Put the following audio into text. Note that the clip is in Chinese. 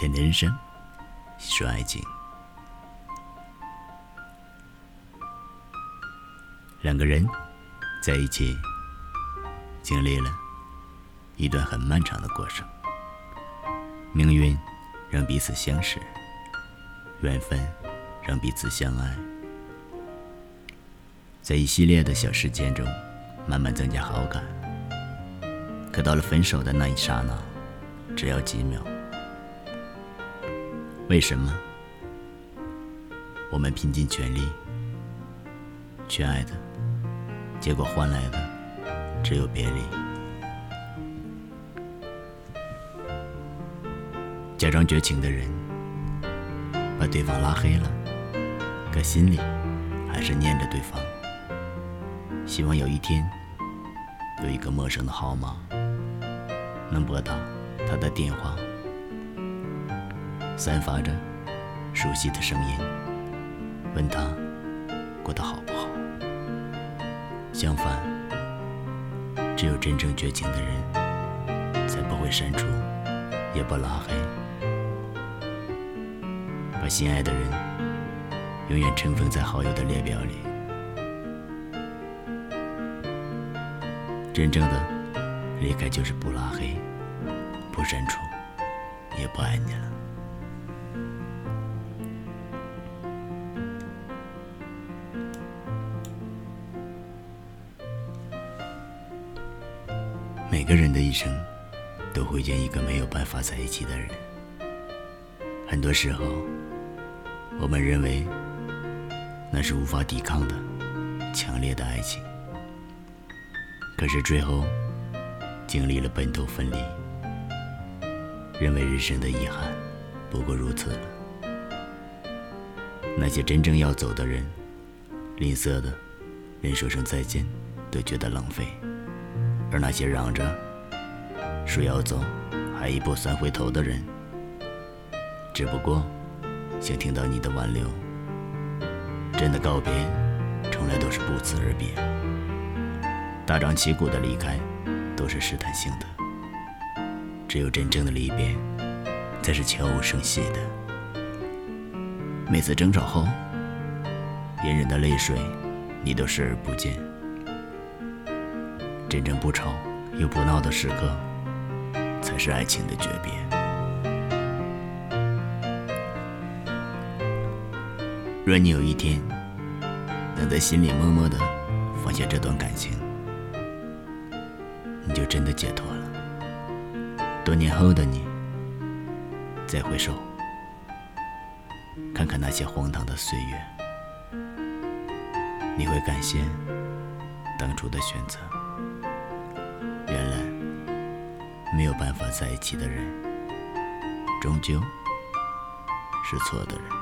天的人生，说爱情。两个人在一起，经历了一段很漫长的过程。命运让彼此相识，缘分让彼此相爱，在一系列的小事件中，慢慢增加好感。可到了分手的那一刹那，只要几秒。为什么我们拼尽全力去爱的，结果换来的只有别离？假装绝情的人，把对方拉黑了，可心里还是念着对方，希望有一天有一个陌生的号码能拨打他的电话。散发着熟悉的声音，问他过得好不好。相反，只有真正绝情的人，才不会删除，也不拉黑，把心爱的人永远尘封在好友的列表里。真正的离开，就是不拉黑，不删除，也不爱你了。每个人的一生都会见一个没有办法在一起的人。很多时候，我们认为那是无法抵抗的强烈的爱情，可是最后经历了奔头分离，认为人生的遗憾不过如此了。那些真正要走的人，吝啬的连说声再见都觉得浪费。而那些嚷着说要走还一步三回头的人，只不过想听到你的挽留。真的告别，从来都是不辞而别。大张旗鼓的离开，都是试探性的。只有真正的离别，才是悄无声息的。每次争吵后，隐忍的泪水，你都视而不见。真正不吵又不闹的时刻，才是爱情的诀别。若你有一天能在心里默默的放下这段感情，你就真的解脱了。多年后的你，再回首，看看那些荒唐的岁月，你会感谢当初的选择。没有办法在一起的人，终究是错的人。